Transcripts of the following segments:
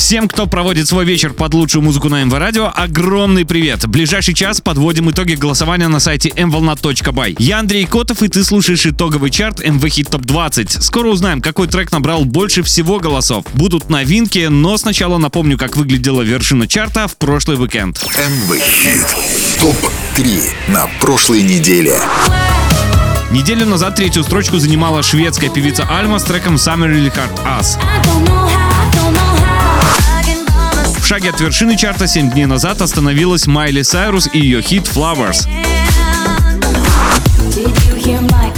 Всем, кто проводит свой вечер под лучшую музыку на МВ Радио, огромный привет. В ближайший час подводим итоги голосования на сайте mvolna.by. Я Андрей Котов, и ты слушаешь итоговый чарт МВ Хит Топ 20. Скоро узнаем, какой трек набрал больше всего голосов. Будут новинки, но сначала напомню, как выглядела вершина чарта в прошлый уикенд. МВ Хит ТОП-3 на прошлой неделе. Неделю назад третью строчку занимала шведская певица Альма с треком Summer Really Hard Us. Шаге от вершины чарта 7 дней назад остановилась Майли Сайрус и ее хит Flowers.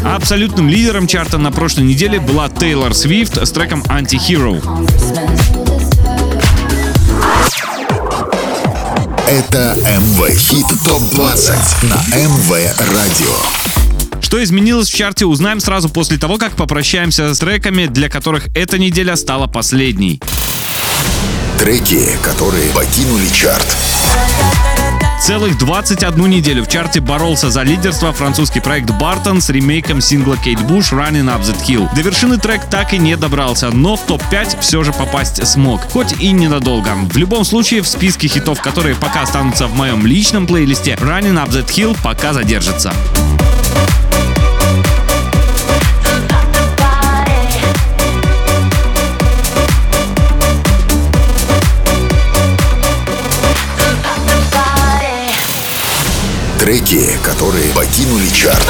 Абсолютным лидером чарта на прошлой неделе была Тейлор Свифт с треком Anti-Hero. Это МВ Хит ТОП-20 на МВ Радио. Что изменилось в чарте, узнаем сразу после того, как попрощаемся с треками, для которых эта неделя стала последней. Треки, которые покинули чарт. Целых 21 неделю в чарте боролся за лидерство французский проект Бартон с ремейком сингла Кейт Буш Running Up That Hill. До вершины трек так и не добрался, но в топ-5 все же попасть смог, хоть и ненадолго. В любом случае, в списке хитов, которые пока останутся в моем личном плейлисте, Running Up That Hill пока задержится. Треки, которые покинули чарт.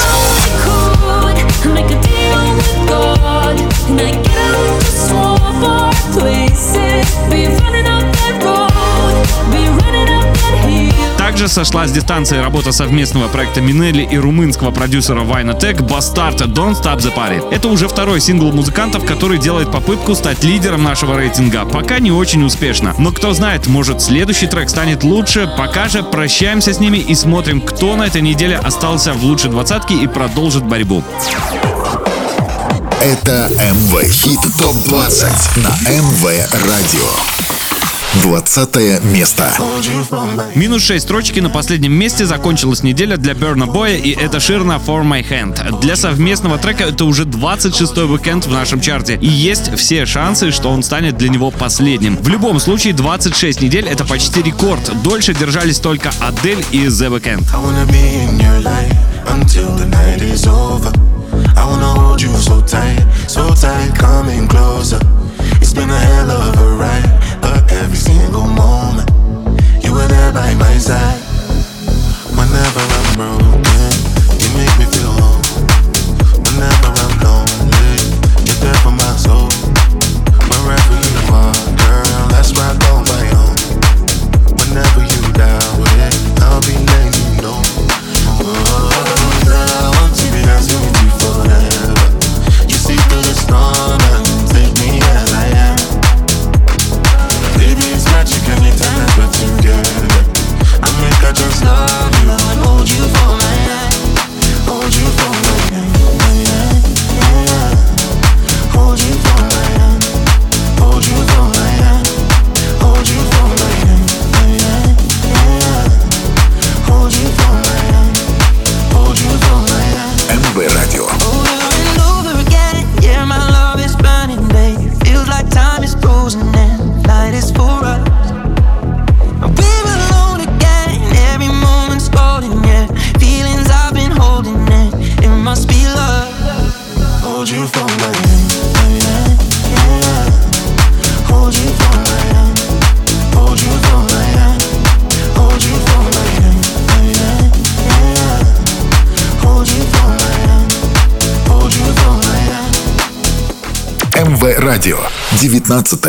Также сошла с дистанции работа совместного проекта Минелли и румынского продюсера Вайна Тек Bastard Don't Stop the Party. Это уже второй сингл музыкантов, который делает попытку стать лидером нашего рейтинга. Пока не очень успешно. Но кто знает, может следующий трек станет лучше. Пока же прощаемся с ними и смотрим, кто на этой неделе остался в лучшей двадцатке и продолжит борьбу. Это МВ Хит ТОП-20 на МВ Радио. 20 место. Минус 6 строчки на последнем месте закончилась неделя для Берна Боя и это Ширна For My Hand. Для совместного трека это уже 26-й уикенд в нашем чарте и есть все шансы, что он станет для него последним. В любом случае 26 недель это почти рекорд. Дольше держались только Адель и The Weeknd. I wanna hold you so tight, so tight, coming closer. It's been a hell of a ride, every single moment you were there by my side. Whenever I'm broken,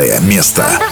19 место.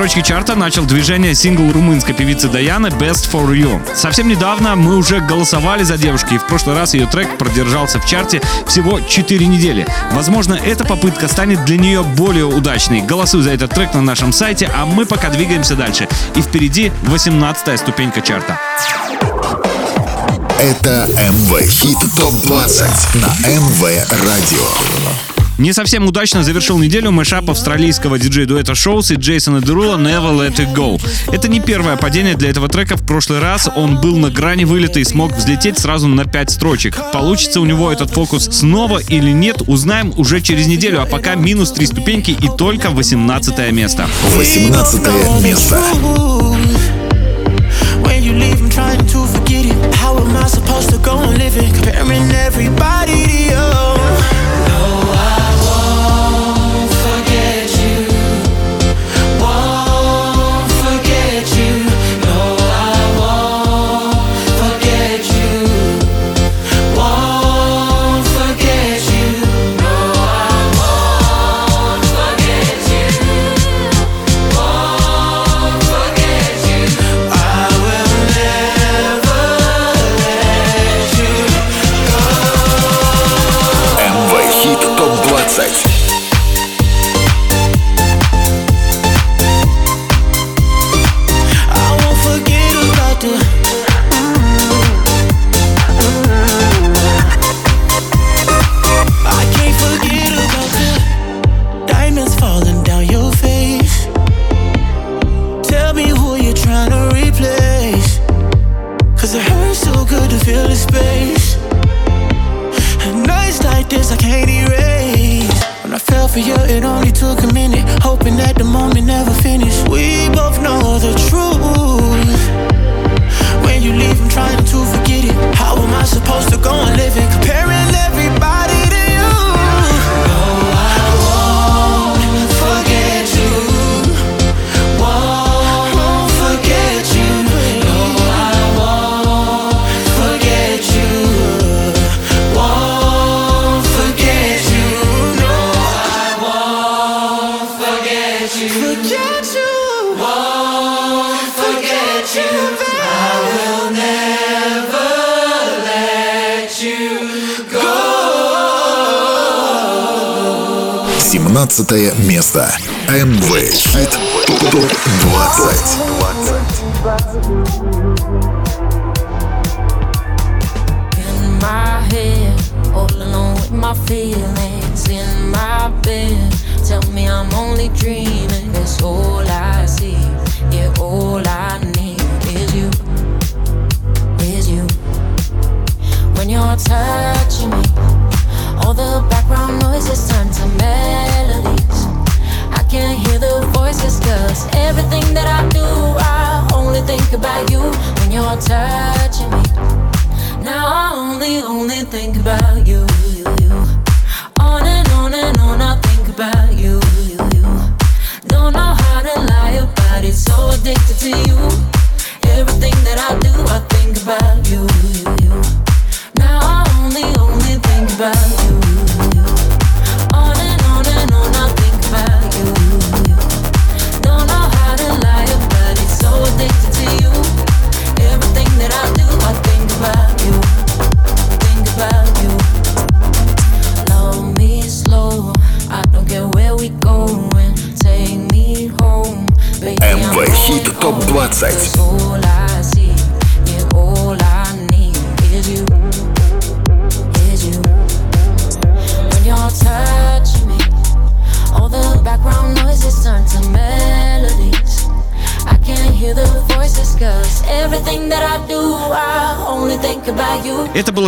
19 строчки чарта начал движение сингл румынской певицы Даяны «Best for You». Совсем недавно мы уже голосовали за девушки, и в прошлый раз ее трек продержался в чарте всего 4 недели. Возможно, эта попытка станет для нее более удачной. Голосуй за этот трек на нашем сайте, а мы пока двигаемся дальше. И впереди 18 ступенька чарта. Это МВ Хит ТОП-20 на МВ Радио. Не совсем удачно завершил неделю мэшап австралийского диджей-дуэта Шоус и Джейсона Дерула «Never Let It Go». Это не первое падение для этого трека. В прошлый раз он был на грани вылета и смог взлететь сразу на 5 строчек. Получится у него этот фокус снова или нет, узнаем уже через неделю. А пока минус 3 ступеньки и только 18 место. 18 место. When you leave, I'm trying to forget it. How am I supposed to go on living? Comparing everybody to you. 17 место. МВ Хит ТОП-20. in my head, all alone with my feelings in my bed. Tell me I'm only dreaming. That's all I see. Yeah, all I need is you, is you. When you're touching me, all the background noises turn to melodies. I can't hear the voices, cause everything that I do, I only think about you when you're touching me. Now I only, only think about you, you, you. On and on and on, I think about you, you, you. Don't know how to lie about it, so addicted to you.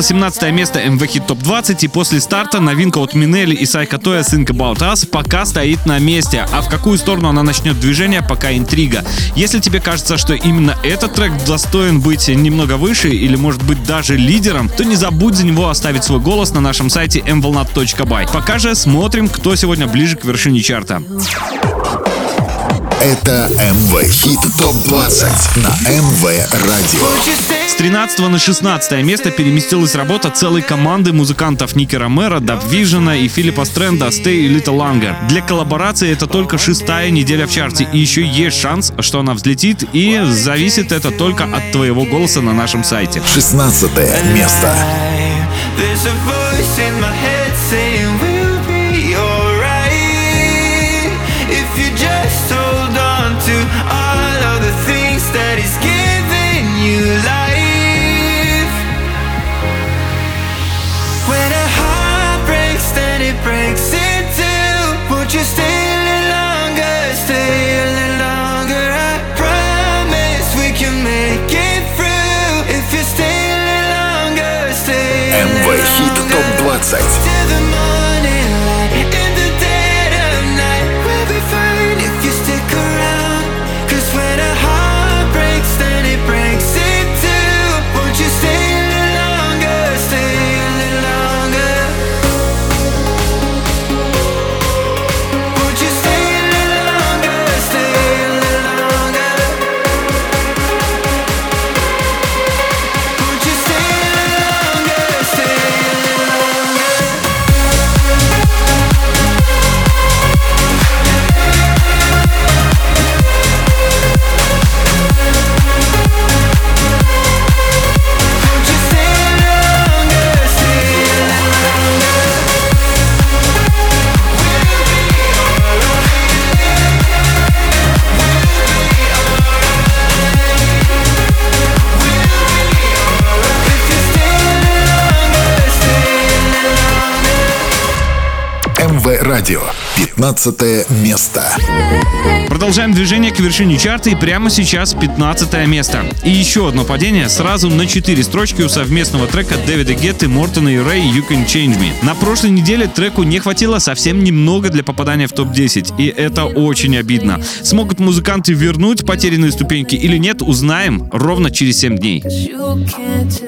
Было 17 место MV Hit Top 20, и после старта новинка от Минели и Сайка Тоя Think About Us пока стоит на месте, а в какую сторону она начнет движение, пока интрига. Если тебе кажется, что именно этот трек достоин быть немного выше или может быть даже лидером, то не забудь за него оставить свой голос на нашем сайте mvolnat.by. Пока же смотрим, кто сегодня ближе к вершине чарта. Это МВ Хит Топ 20 на МВ Радио. С 13 на 16 место переместилась работа целой команды музыкантов Ники Ромеро, Даб Вижена и Филиппа Стрэнда «Stay a Little Longer». Для коллаборации это только шестая неделя в чарте, и еще есть шанс, что она взлетит, и зависит это только от твоего голоса на нашем сайте. 16 место. There's a voice in my head Топ Радио. 15 место. Продолжаем движение к вершине чарта и прямо сейчас 15 место. И еще одно падение сразу на 4 строчки у совместного трека Дэвида Гетты, Мортона и Рэй «You Can Change Me». На прошлой неделе треку не хватило совсем немного для попадания в топ-10, и это очень обидно. Смогут музыканты вернуть потерянные ступеньки или нет, узнаем ровно через 7 дней. You can't ch-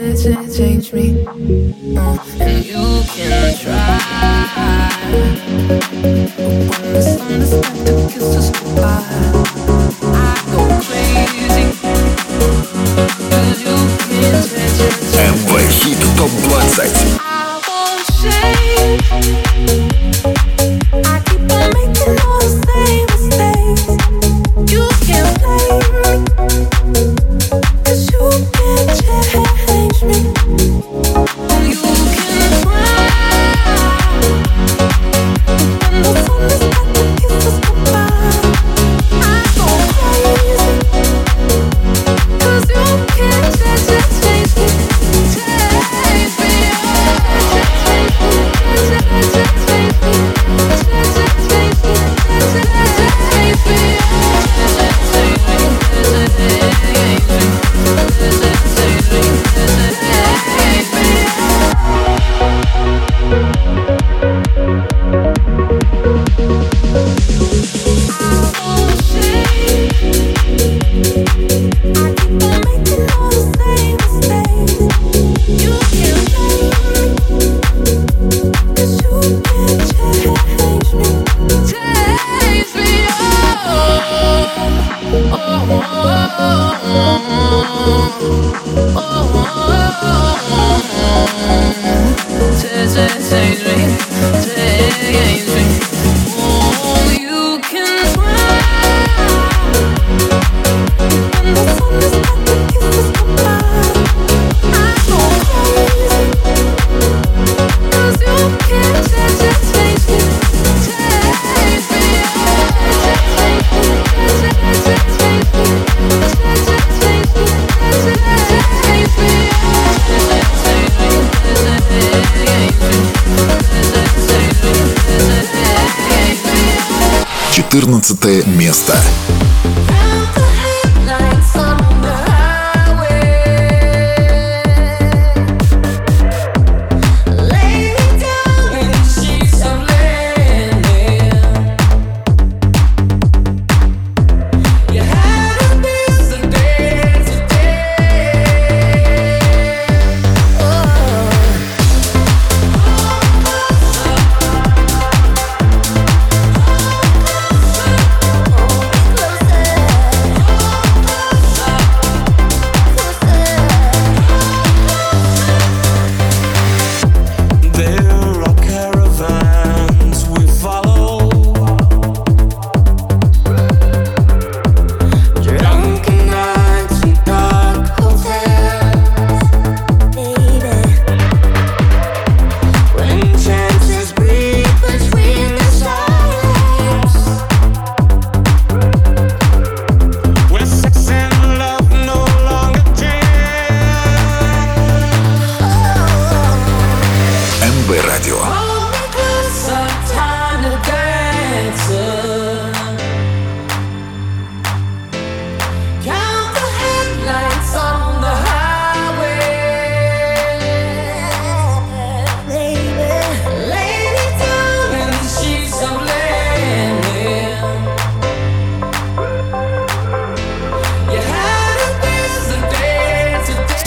место.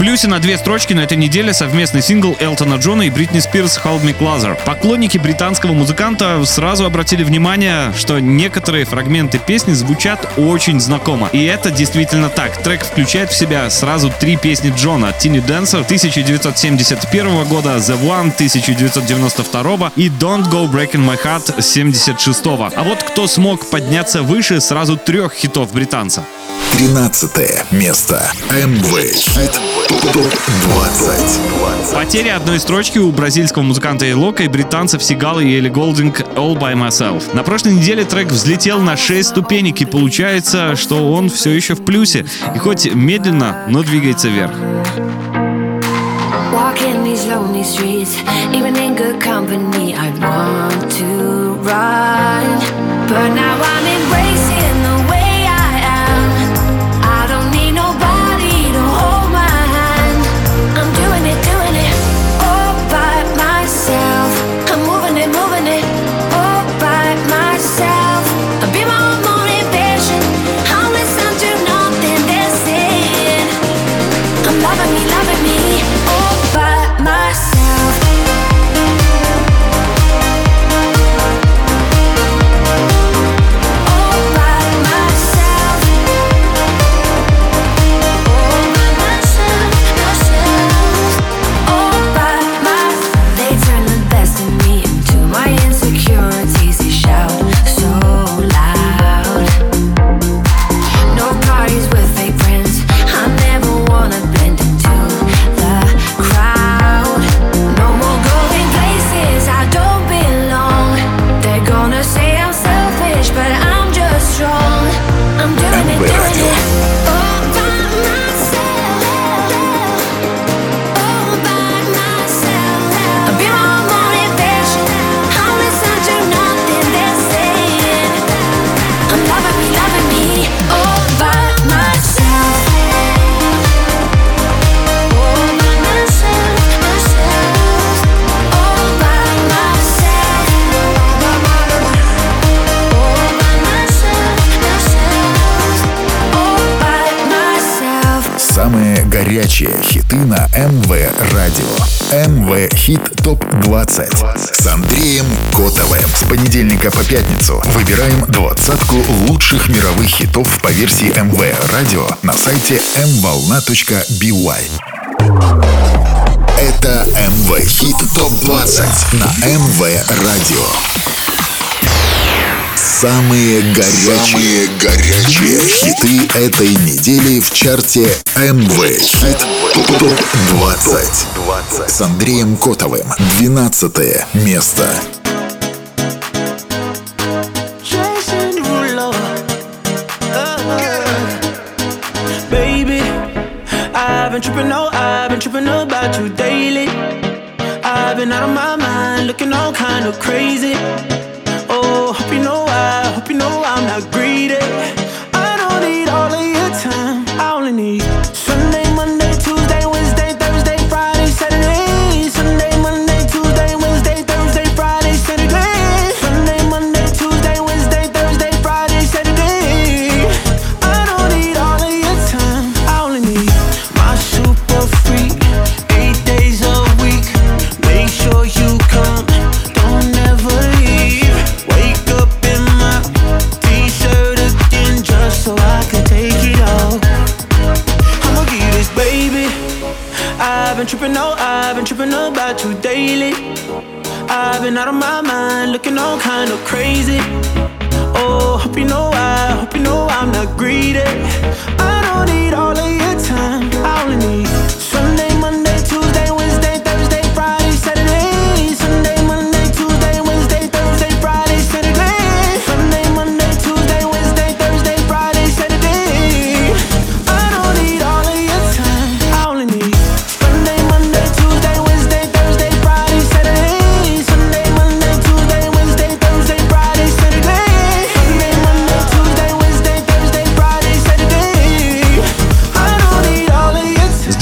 Плюсе на две строчки на этой неделе совместный сингл Элтона Джона и Бритни Спирс «Hold Me Closer». Поклонники британского музыканта сразу обратили внимание, что некоторые фрагменты песни звучат очень знакомо. И это действительно так. Трек включает в себя сразу три песни Джона. «Tiny Dancer» 1971 года, «The One» 1992 и «Don't Go Breaking My Heart» 76 А вот кто смог подняться выше сразу трех хитов британца. 13 место. МВ Хит ТОП-20. Потеря одной строчки у бразильского музыканта Элока и британцев Сигала и Элли Голдинг «All By Myself». На прошлой неделе трек взлетел на 6 ступенек, и получается, что он все еще в плюсе. И хоть медленно, но двигается вверх. Walking these lonely streets, even in good company, I'd want to run. But now I'm embracing понедельника по пятницу выбираем двадцатку лучших мировых хитов по версии МВ Радио на сайте mvolna.by. Это МВ Хит ТОП-20 на МВ Радио. Самые горячие, горячие хиты этой недели в чарте МВ Хит ТОП-20 с Андреем Котовым. 12 место. Been tripping, no, I've been tripping about you daily. I've been out of my mind, looking all kind of crazy. Oh, hope you know I, hope you know I'm not greedy.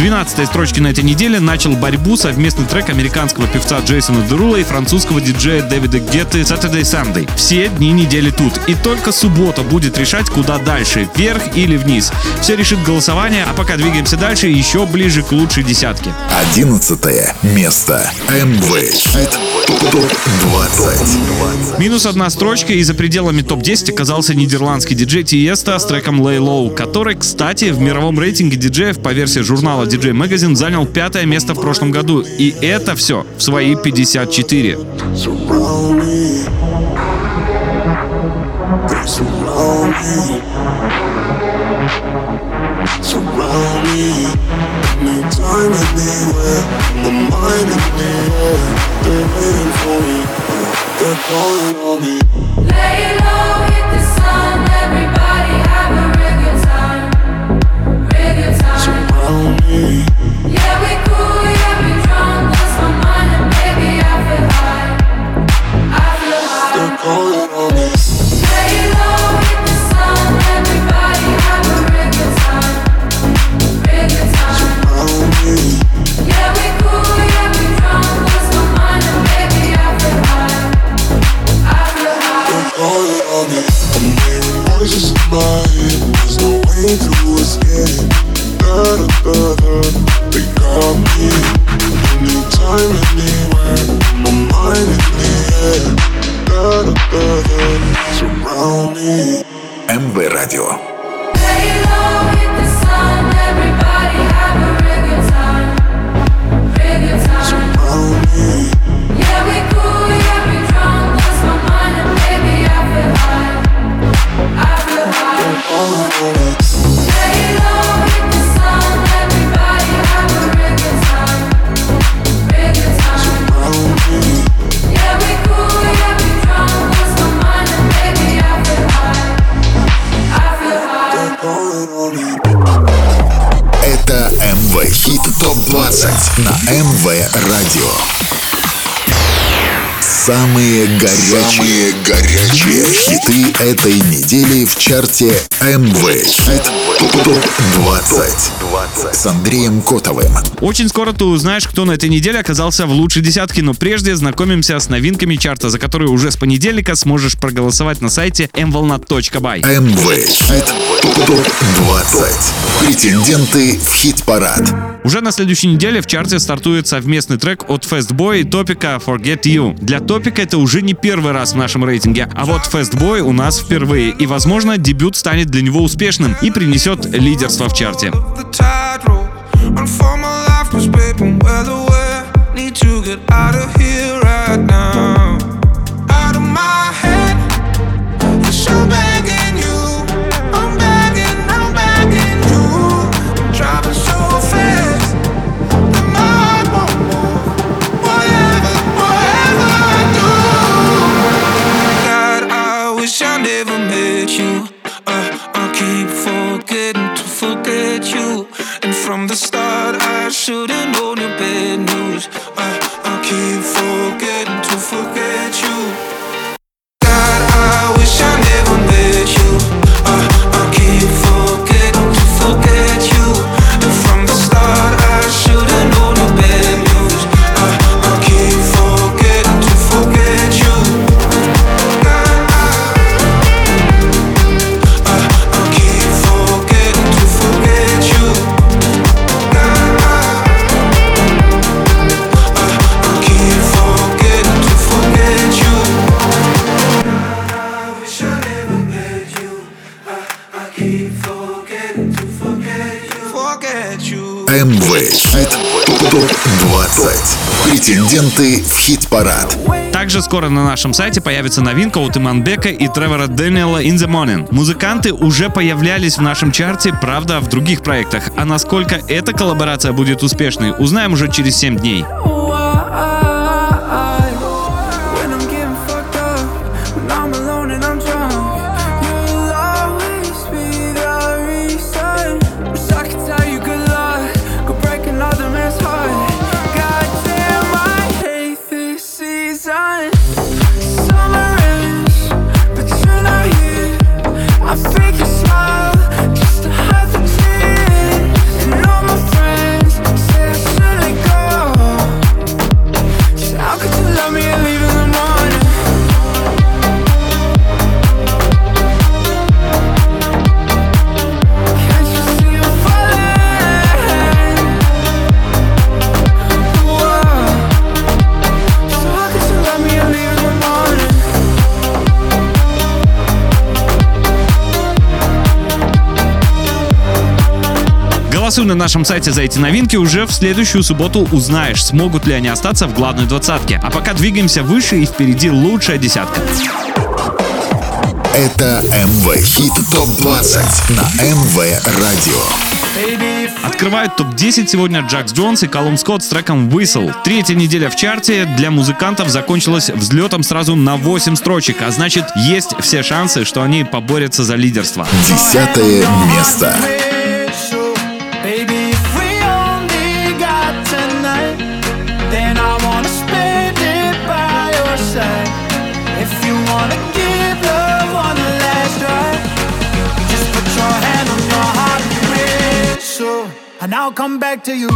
12 строчке на этой неделе начал борьбу совместный трек американского певца Джейсона Дерула и французского диджея Дэвида Гетты Saturday Sunday. Все дни недели тут. И только суббота будет решать, куда дальше, вверх или вниз. Все решит голосование, а пока двигаемся дальше, еще ближе к лучшей десятке. Одиннадцатое место. МВ Хит ТОП 20. Минус одна строчка, и за пределами топ-10 оказался нидерландский диджей Тиеста с треком Lay Low, который, кстати, в мировом рейтинге диджеев по версии журнала DJ Magazine занял пятое место в прошлом году. И это все в свои 54. surround me. They surround me. Surround me. Anytime, anywhere. My mind in the air. They're calling on me. Lay Радио. МВ Радио. Самые горячие, горячие хиты этой недели в чарте МВ Хит ТОП 20 с Андреем Котовым. Очень скоро ты узнаешь, кто на этой неделе оказался в лучшей десятке, но прежде знакомимся с новинками чарта, за которые уже с понедельника сможешь проголосовать на сайте mvolnat.by. МВ Хит ТОП 20. Претенденты в хит-парад. Уже на следующей неделе в чарте стартует совместный трек от Fastboy и Топика Forget You. Для Топика это уже не первый раз в нашем рейтинге, а вот Fastboy у нас впервые. И, возможно, дебют станет для него успешным и принесет лидерство в чарте. Need to get out of here right now. Также скоро на нашем сайте появится новинка от Иманбека и Тревора Дэниела In The Morning. Музыканты уже появлялись в нашем чарте, правда, в других проектах. А насколько эта коллаборация будет успешной, узнаем уже через 7 дней. Голосуй на нашем сайте за эти новинки. Уже в следующую субботу узнаешь, смогут ли они остаться в главной двадцатке. А пока двигаемся выше и впереди лучшая десятка. Это МВ Хит ТОП-20 на МВ Радио. Открывают топ-10 сегодня Джакс Джонс и Колум Скотт с треком Whistle. Третья неделя в чарте для музыкантов закончилась взлетом сразу на 8 строчек, а значит есть все шансы, что они поборются за лидерство. Десятое место. To you.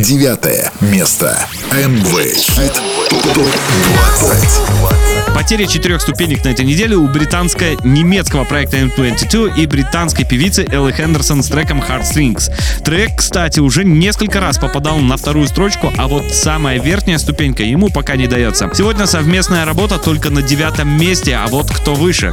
Девятое место. МВ Хит ТОП-20. Потеря четырех ступенек на этой неделе у британско-немецкого проекта M22 и британской певицы Элли Хендерсон с треком Heartstrings. Трек, кстати, уже несколько раз попадал на вторую строчку, а вот самая верхняя ступенька ему пока не дается. Сегодня совместная работа только на девятом месте, а вот кто выше.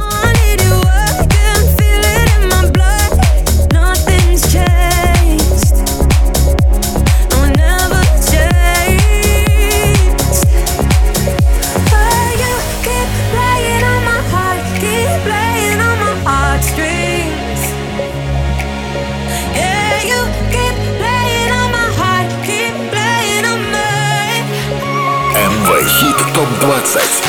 Хит ТОП-20.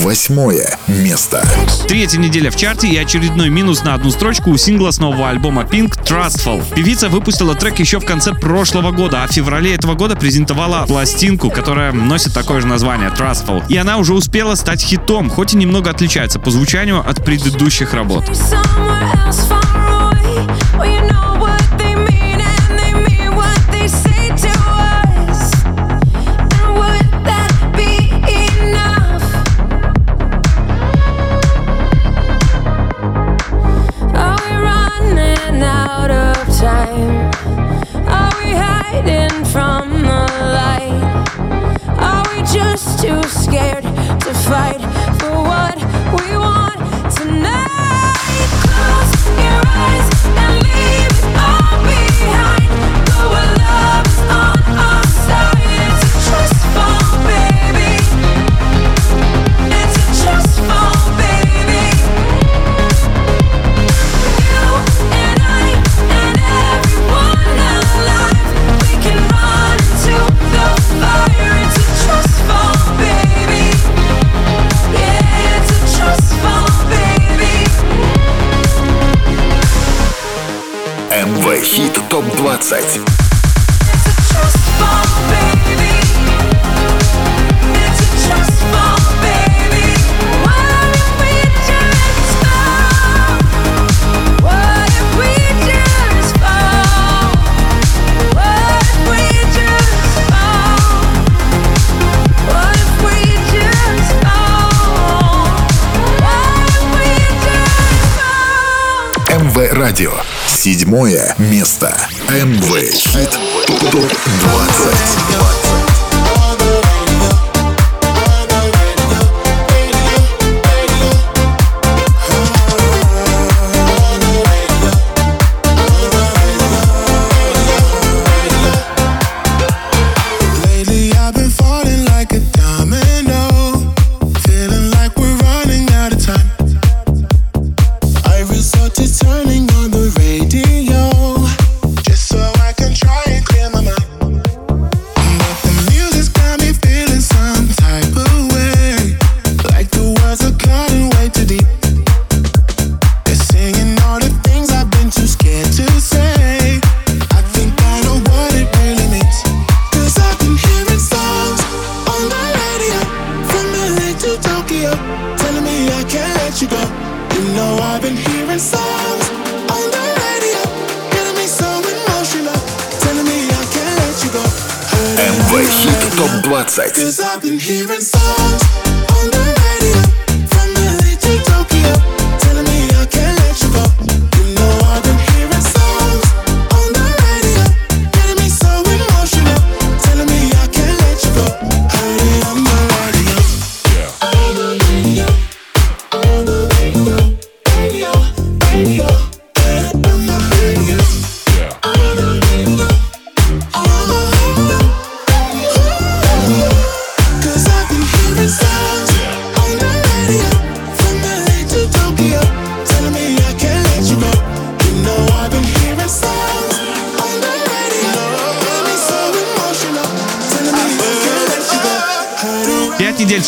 Восьмое место. Третья неделя в чарте и очередной минус на одну строчку у сингла с нового альбома Pink Trustful. Певица выпустила трек еще в конце прошлого года, а в феврале этого года презентовала пластинку, которая носит такое же название Trustful. И она уже успела стать хитом, хоть и немного отличается по звучанию от предыдущих работ. Somewhere else far away, where you know плясать. МВ Радио. Седьмое место. МВ Хит ТОП-20 Cause website.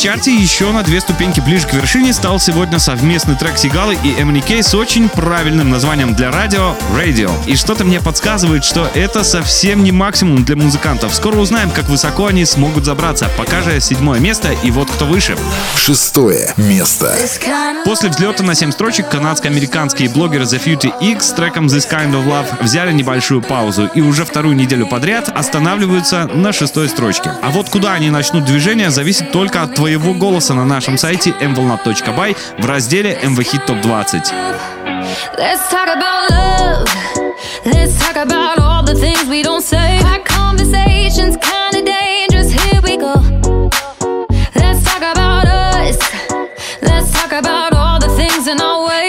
чарте еще на две ступеньки ближе к вершине стал сегодня совместный трек Сигалы и MNK с очень правильным названием для радио Radio. И что-то мне подсказывает, что это совсем не максимум для музыкантов. Скоро узнаем, как высоко они смогут забраться. Пока же седьмое место и вот кто выше. Шестое место. После взлета на семь строчек канадско-американские блогеры The Futy X с треком This Kind of Love взяли небольшую паузу и уже вторую неделю подряд останавливаются на шестой строчке. А вот куда они начнут движение зависит только от твоего своего голоса на нашем сайте mvolna.by в разделе MV Hit Top 20. Let's talk about love. Let's talk about all the things we don't say. Our conversations kinda dangerous. Here we go. Let's talk about us. Let's talk about all the things in our way.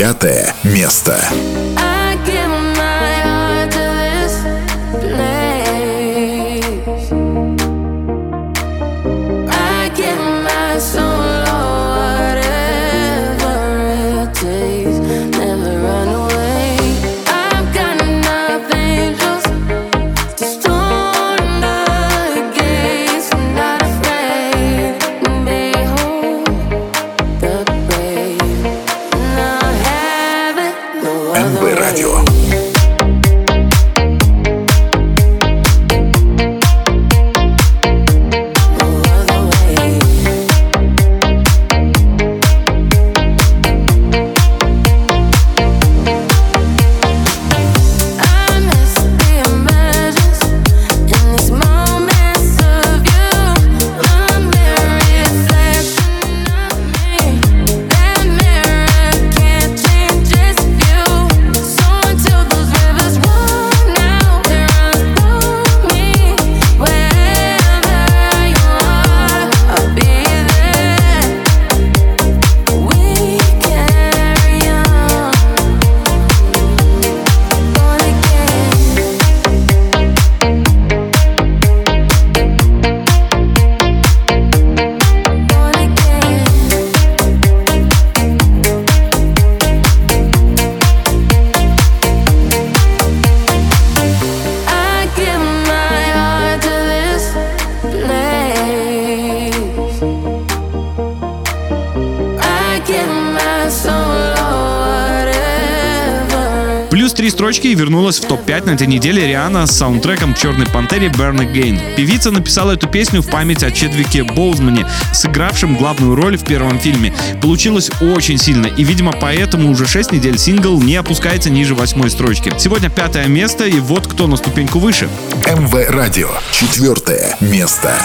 пятое место. строчки и вернулась в топ-5 на этой неделе Риана с саундтреком «Черной пантере» Burn Again. Певица написала эту песню в память о Чедвике Боузмане, сыгравшем главную роль в первом фильме. Получилось очень сильно, и, видимо, поэтому уже 6 недель сингл не опускается ниже восьмой строчки. Сегодня пятое место, и вот кто на ступеньку выше. МВ Радио. Четвертое место.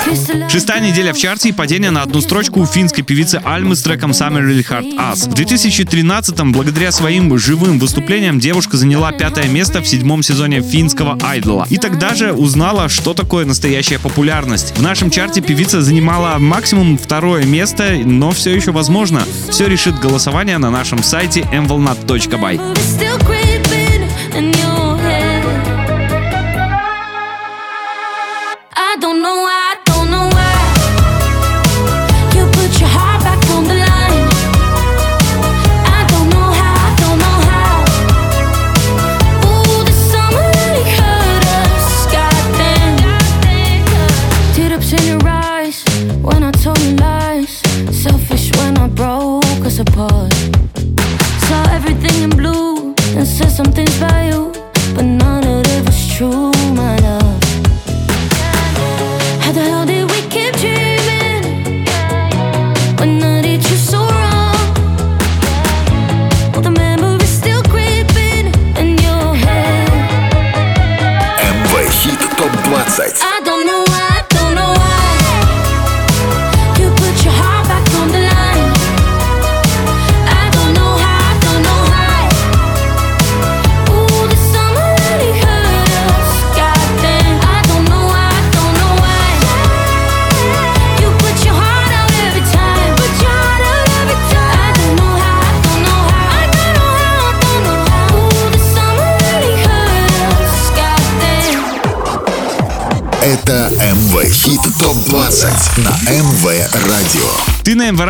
Шестая неделя в чарте и падение на одну строчку у финской певицы Альмы с треком Summer Really Hard Us. В 2013-м, благодаря своим живым выступлениям, девушка заняла пятое место в седьмом сезоне финского Айдола. И тогда же узнала, что такое настоящая популярность. В нашем чарте певица занимала максимум второе место, но все еще возможно. Все решит голосование на нашем сайте mvolnat.by.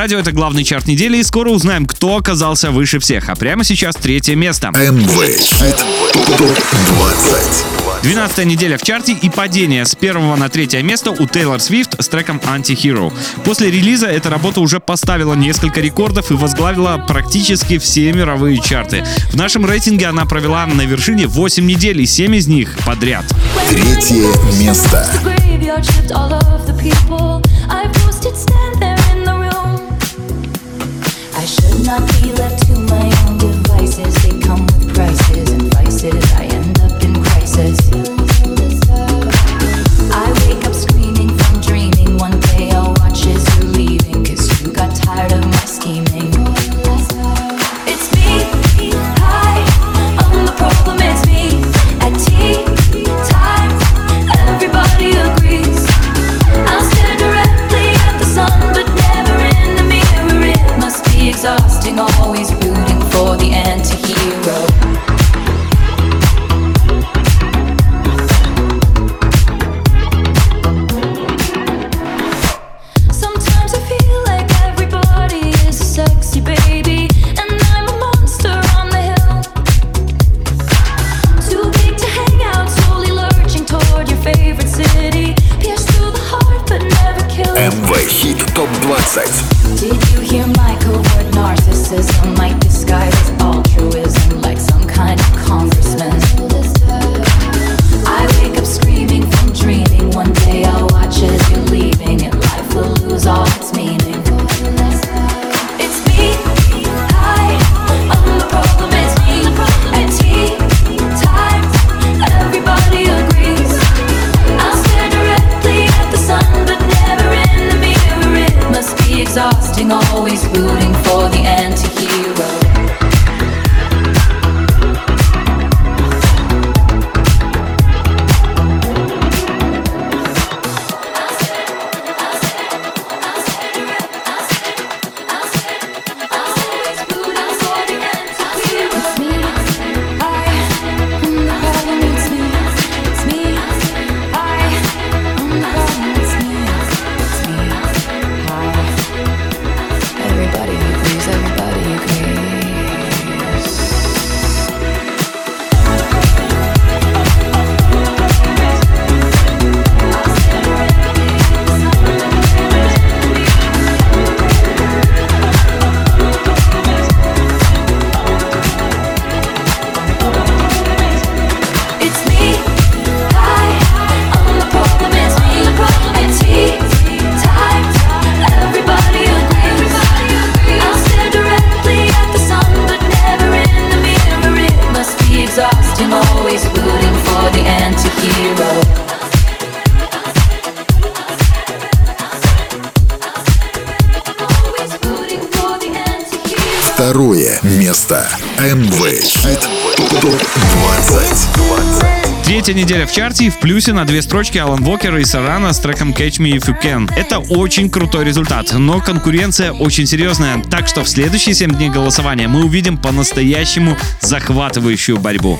радио это главный чарт недели, и скоро узнаем, кто оказался выше всех. А прямо сейчас третье место. МВ 12 неделя в чарте и падение с первого на третье место у Тейлор Свифт с треком Anti-Hero. После релиза эта работа уже поставила несколько рекордов и возглавила практически все мировые чарты. В нашем рейтинге она провела на вершине 8 недель и 7 из них подряд. Третье место. not be left неделя в чарте и в плюсе на две строчки Алан Вокер и Сарана с треком Catch Me If You Can. Это очень крутой результат, но конкуренция очень серьезная, так что в следующие 7 дней голосования мы увидим по-настоящему захватывающую борьбу.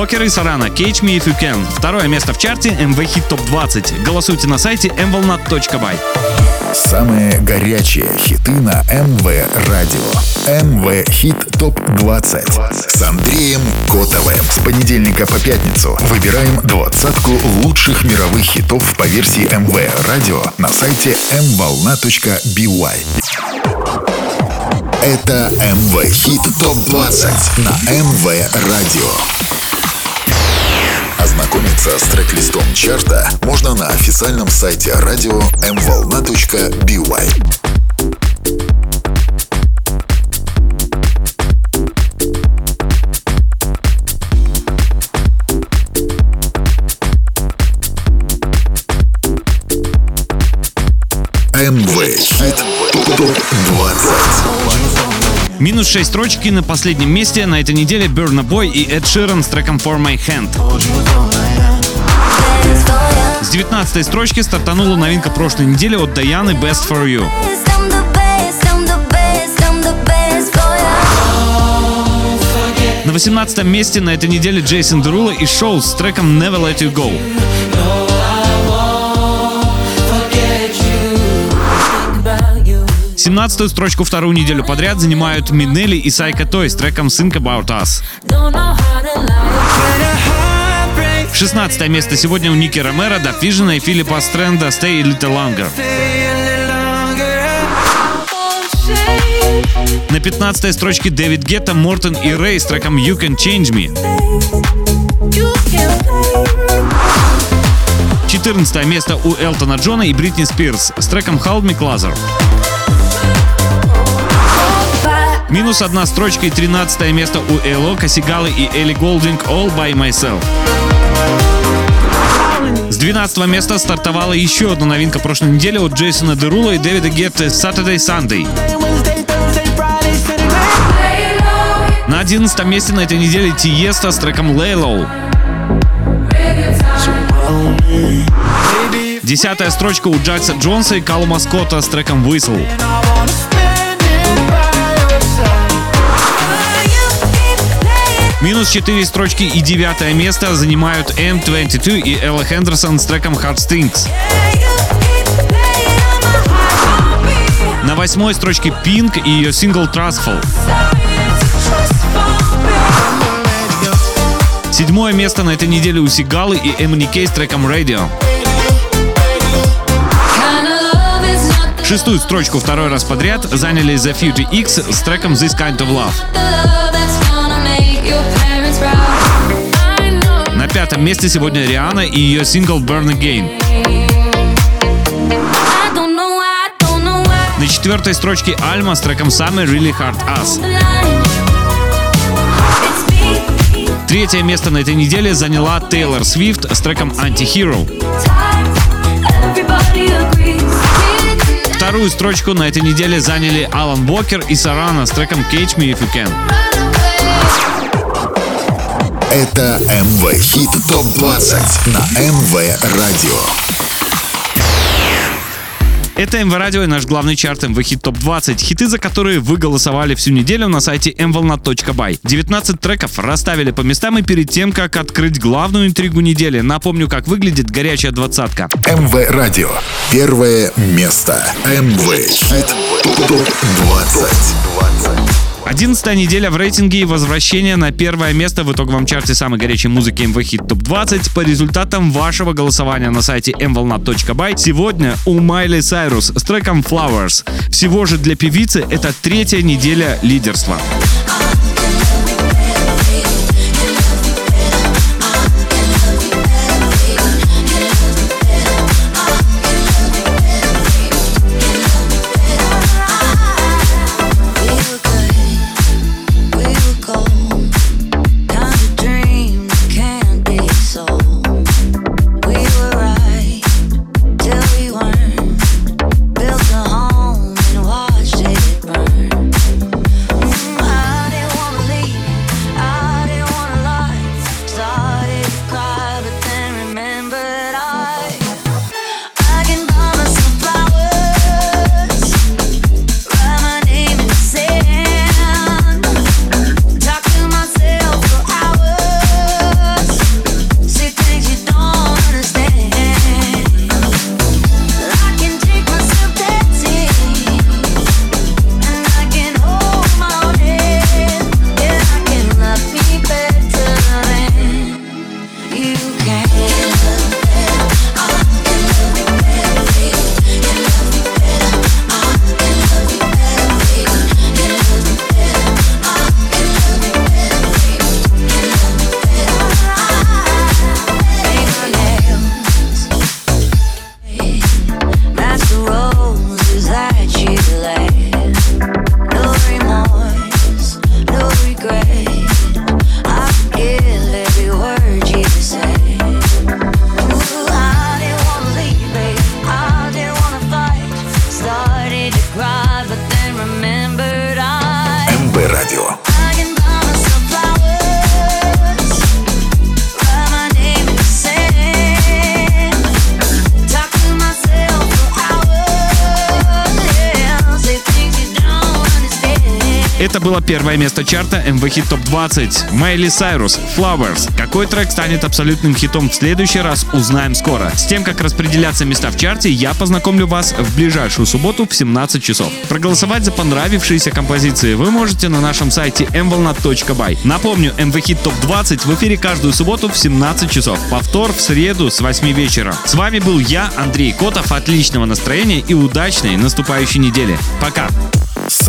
Уокер и Сарана Catch Me If You Can. Второе место в чарте MV Hit Top 20. Голосуйте на сайте mvolnat.by. Самые горячие хиты на МВ Радио. МВ Хит ТОП-20 с Андреем Котовым. С понедельника по пятницу выбираем двадцатку лучших мировых хитов по версии МВ Радио на сайте mvolna.by. Это МВ Хит ТОП-20 на МВ Радио. Ознакомиться с трек-листом чарта можно на официальном сайте радио mvolna.by. МВ Хит ТОП-20. Минус 6 строчки на последнем месте на этой неделе Burna Boy и Эд Ширан с треком For My Hand. С 19 строчки стартанула новинка прошлой недели от Даяны Best For You. На 18 месте на этой неделе Джейсон Дерула и Шоу с треком Never Let You Go. 17-ю строчку вторую неделю подряд занимают Минелли и Сайка Той с треком Think About Us. Don't know how to lie. 16 место сегодня у Ники Ромеро, Даф Вижена и Филиппа Стрэнда Stay a Little Longer. На 15 строчке Дэвид Гетта, Мортон и Рэй с треком You Can Change Me. You can play. 14 место у Элтона Джона и Бритни Спирс с треком Hold Me Closer. Минус одна строчка и 13 место у Эло, Касигалы и Элли Голдинг All By Myself. С 12 места стартовала еще одна новинка прошлой недели от Джейсона Дерула и Дэвида Гетты Saturday Sunday. На 11 месте на этой неделе Тиеста с треком Low. Десятая строчка у Джакса Джонса и Калума Скотта с треком Whistle. Минус 4 строчки и девятое место занимают M22 и Элла Хендерсон с треком Hard Stinks. На восьмой строчке Pink и ее сингл Trustful. Седьмое место на этой неделе у Сигалы и Кей с треком Radio. Шестую строчку второй раз подряд заняли The Future X с треком This Kind of Love. Пятом месте сегодня Риана и ее сингл Burn Again. На четвертой строчке Альма с треком Summer Really Hard Us. Третье место на этой неделе заняла Тейлор Свифт с треком Anti-Hero. Вторую строчку на этой неделе заняли Алан Уокер и Сарана с треком Catch Me If You Can. Это МВ Хит ТОП-20 на МВ Радио. Это МВ Радио и наш главный чарт МВ Хит Топ 20. Хиты, за которые вы голосовали всю неделю на сайте mvolna.by. 19 треков расставили по местам и перед тем, как открыть главную интригу недели, напомню, как выглядит горячая двадцатка. МВ Радио. Первое место. МВ Хит ТОП-20. 11 неделя в рейтинге и возвращение на первое место в итоговом чарте самой горячей музыки МВ Хит Топ 20 по результатам вашего голосования на сайте mvolna.by. Сегодня у Майли Сайрус с треком Flowers. Всего же для певицы это третья неделя лидерства. Первое место чарта МВ Хит Топ 20. Майли Сайрус, Flowers. Какой трек станет абсолютным хитом в следующий раз, узнаем скоро. С тем, как распределяться места в чарте, я познакомлю вас в ближайшую субботу в 17 часов. Проголосовать за понравившиеся композиции вы можете на нашем сайте mvolna.by. Напомню, МВ Хит Топ 20 в эфире каждую субботу в 17 часов. Повтор в среду с 8 вечера. С вами был я, Андрей Котов. Отличного настроения и удачной наступающей недели. Пока!